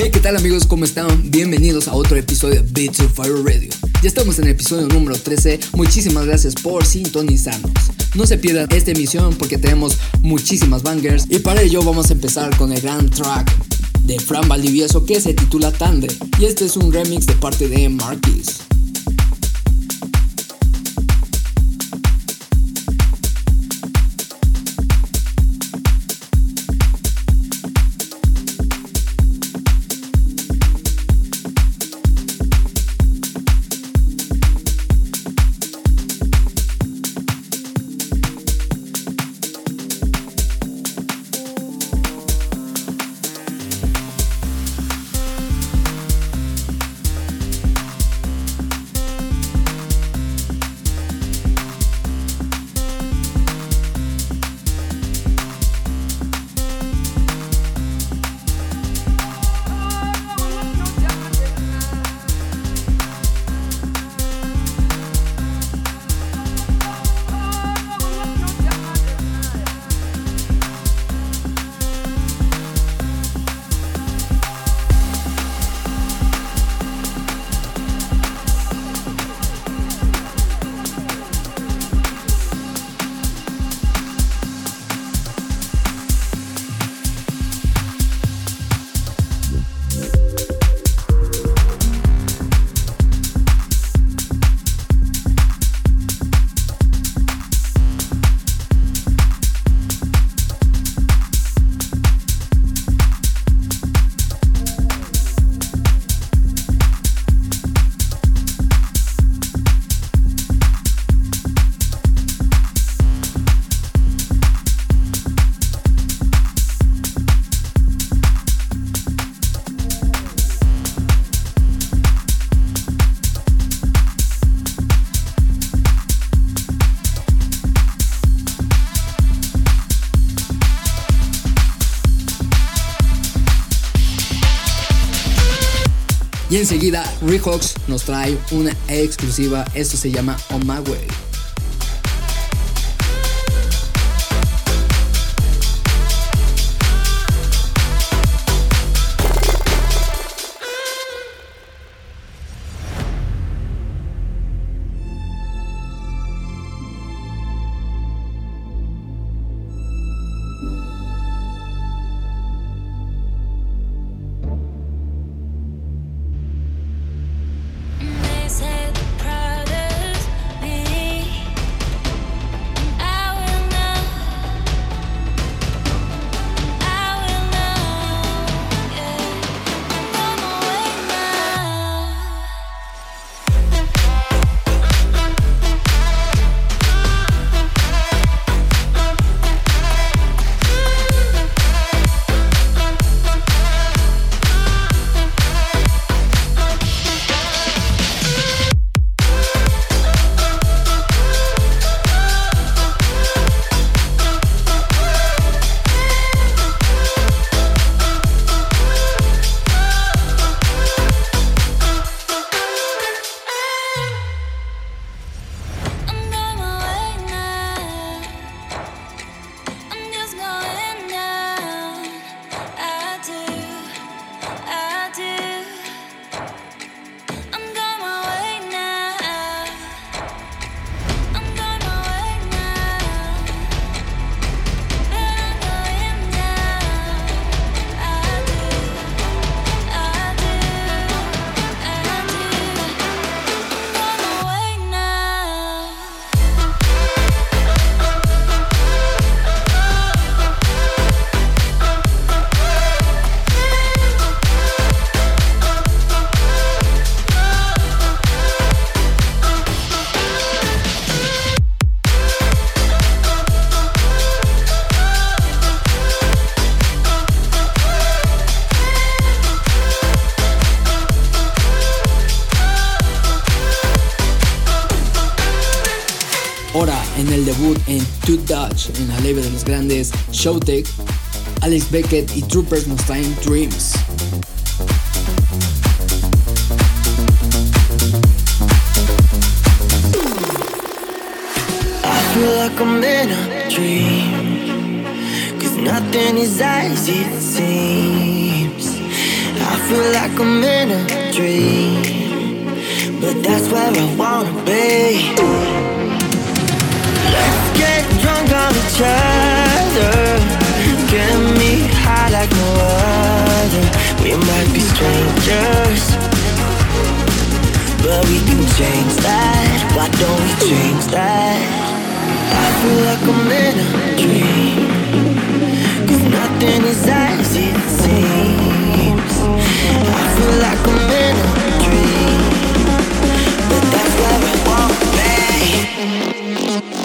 Hey, ¿qué tal amigos? ¿Cómo están? Bienvenidos a otro episodio de Beats on Fire Radio. Ya estamos en el episodio número 13. Muchísimas gracias por sintonizarnos. No se pierdan esta emisión porque tenemos muchísimas bangers y para ello vamos a empezar con el gran track de Fran Valdivieso que se titula Tande y este es un remix de parte de Marquis. Enseguida, Rehawks nos trae una exclusiva. Esto se llama On My Way. En Two Dutch en la leve de los grandes Showtech, Alex Beckett y Troopers nos traen Dreams. I feel like I'm in a dream Cause nothing is as it seems I feel like I'm in a dream But that's where I wanna be might be strangers, but we can change that. Why don't we change that? I feel like I'm in a dream. Cause nothing is as it seems. I feel like I'm in a dream. But that's where I wanna be.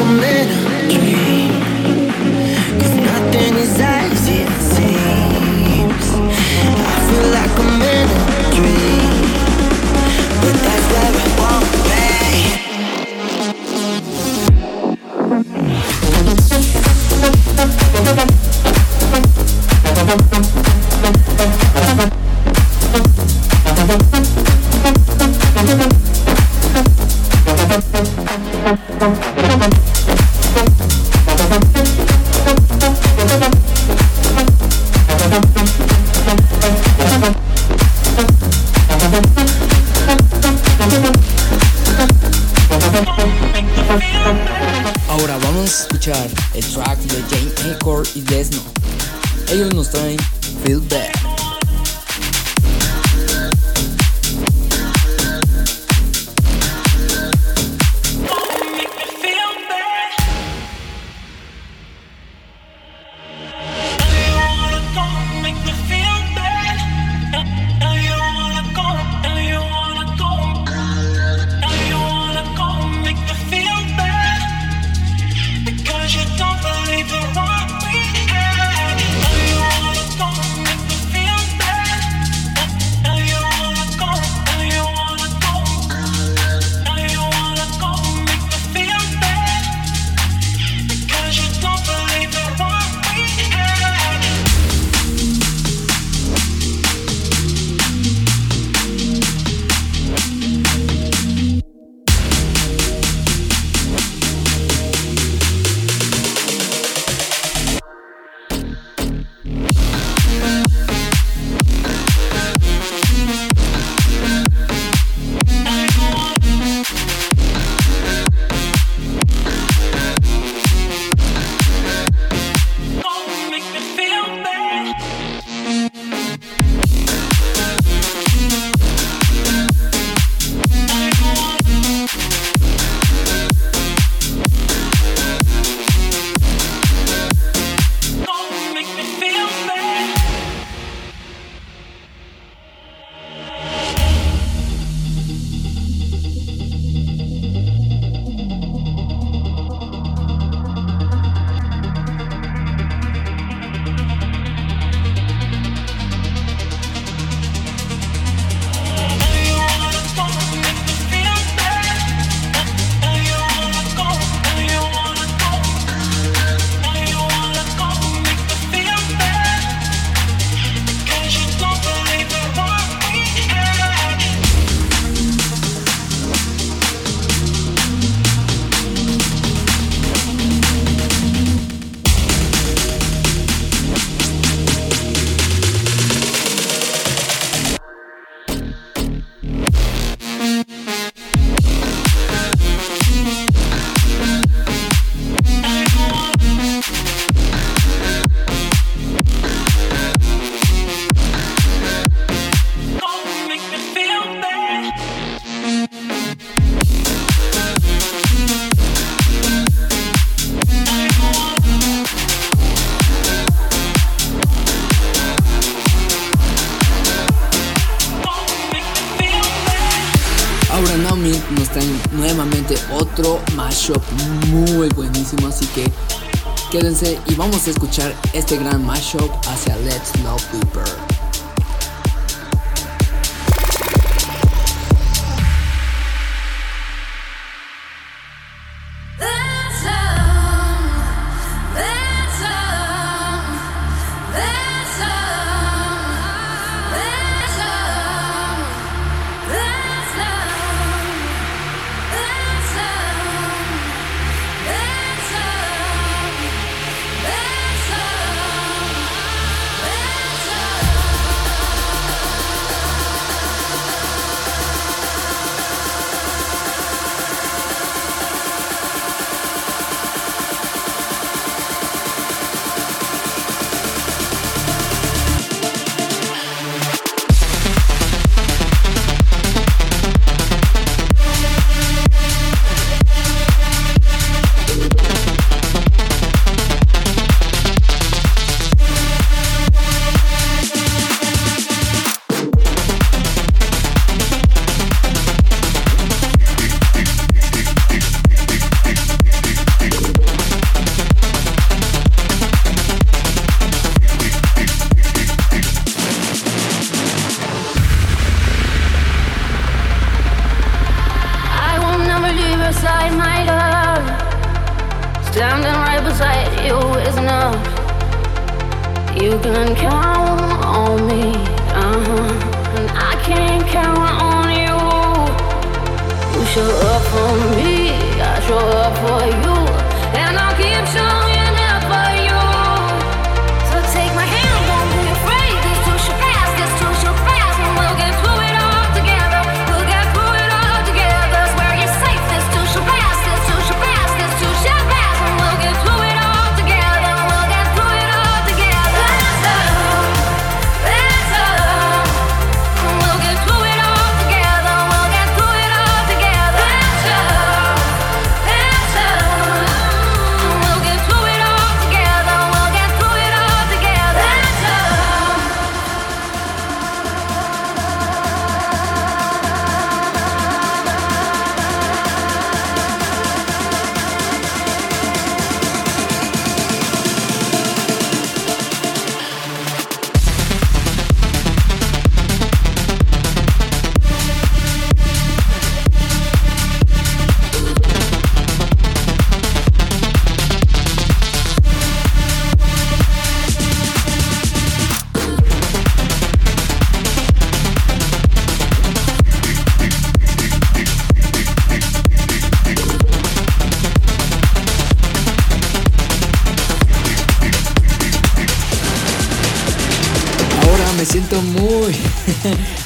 come in. Hardcore y Desno. Ellos nos traen Feel Bad. Escuchar este gran mashup hacia Let's Love Deeper.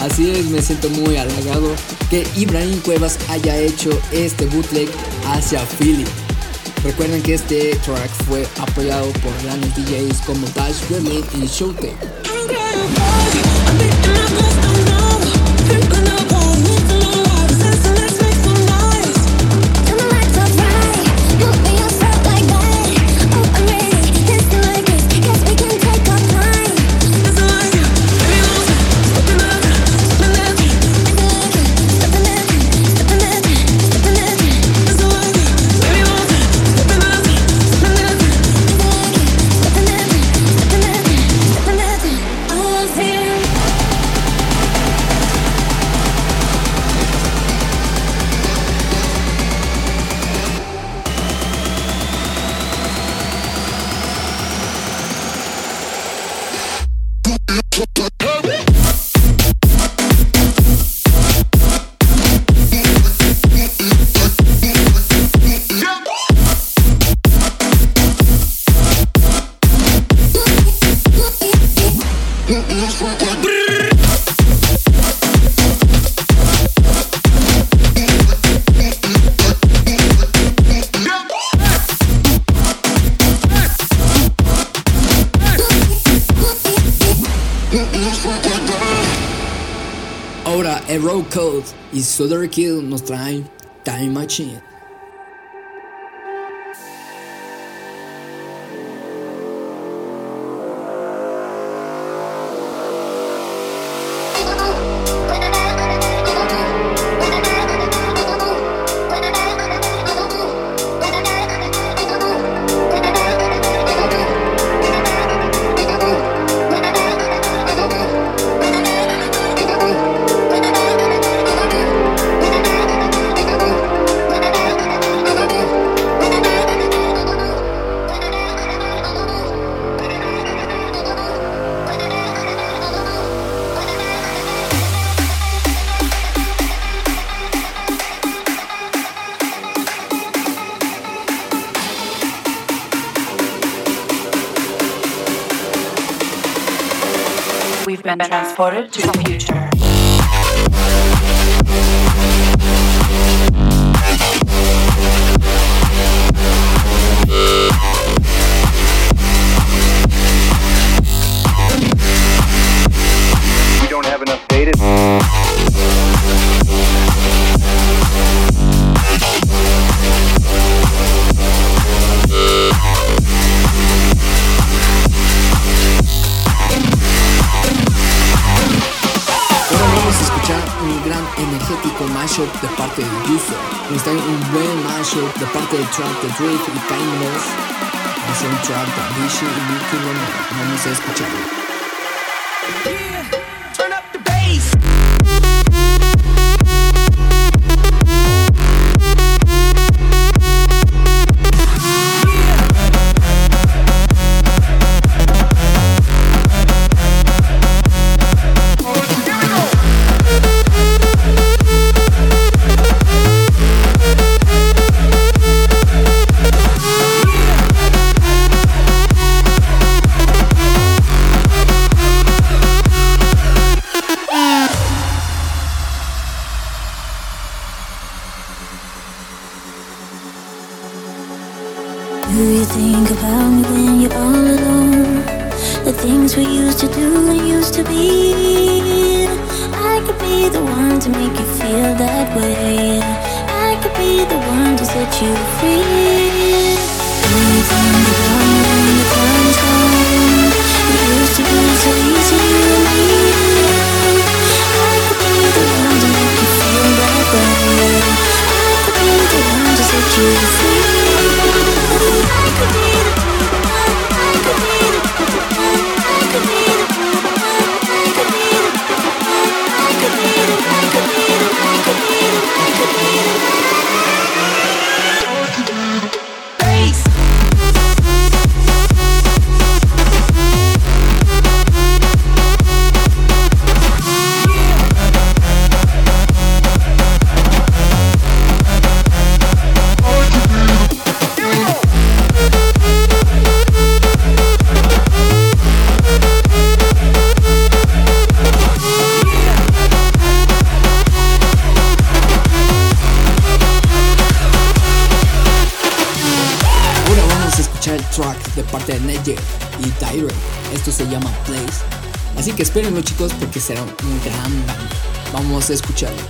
Así es, me siento muy halagado que Ibrahim Cuevas haya hecho este bootleg hacia Philly. Recuerden que este track fue apoyado por grandes DJs como Dash Berlin y Showtech. Y Solar Kill nos trae Time Machine. been transported to the future. We don't have enough data. Pressure de parte del track de Drake y Time Love. Es un track de Vichy y Nicky Vamos a escucharlo. choose de parte de Nedger y Tyre. Esto se llama Place. Así que espérenlo chicos porque será un gran band. Vamos a escucharlo.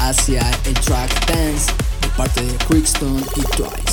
Hacia el track Dance de parte de Quickstone y Twice.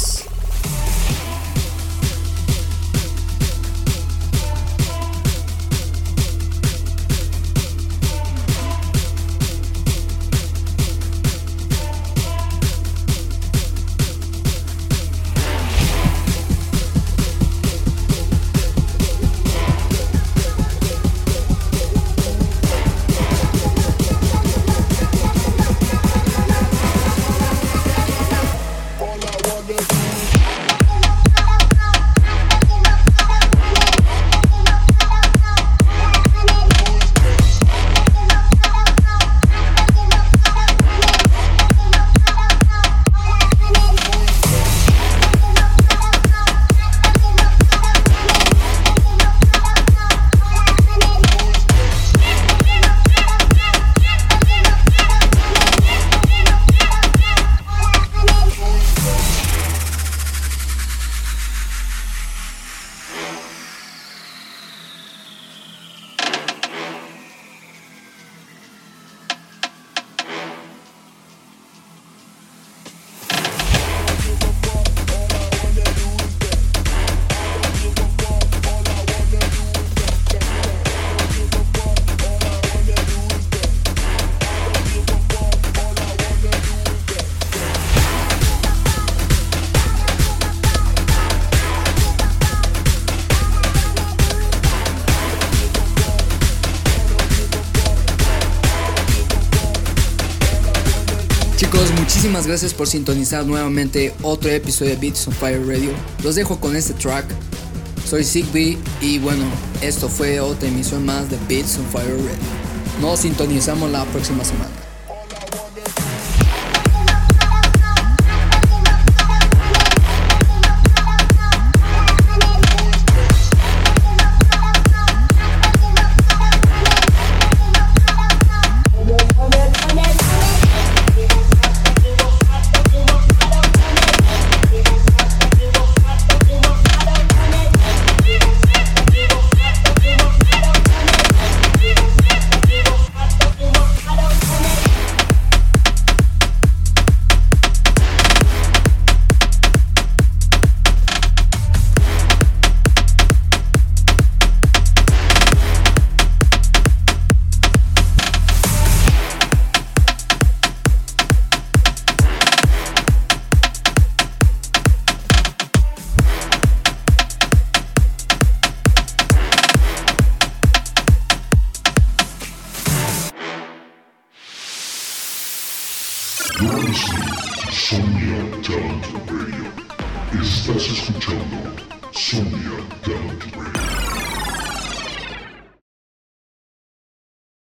Muchísimas gracias por sintonizar nuevamente otro episodio de Beats on Fire Radio. Los dejo con este track. Soy Zigbee y bueno, esto fue otra emisión más de Beats on Fire Radio. Nos sintonizamos la próxima semana.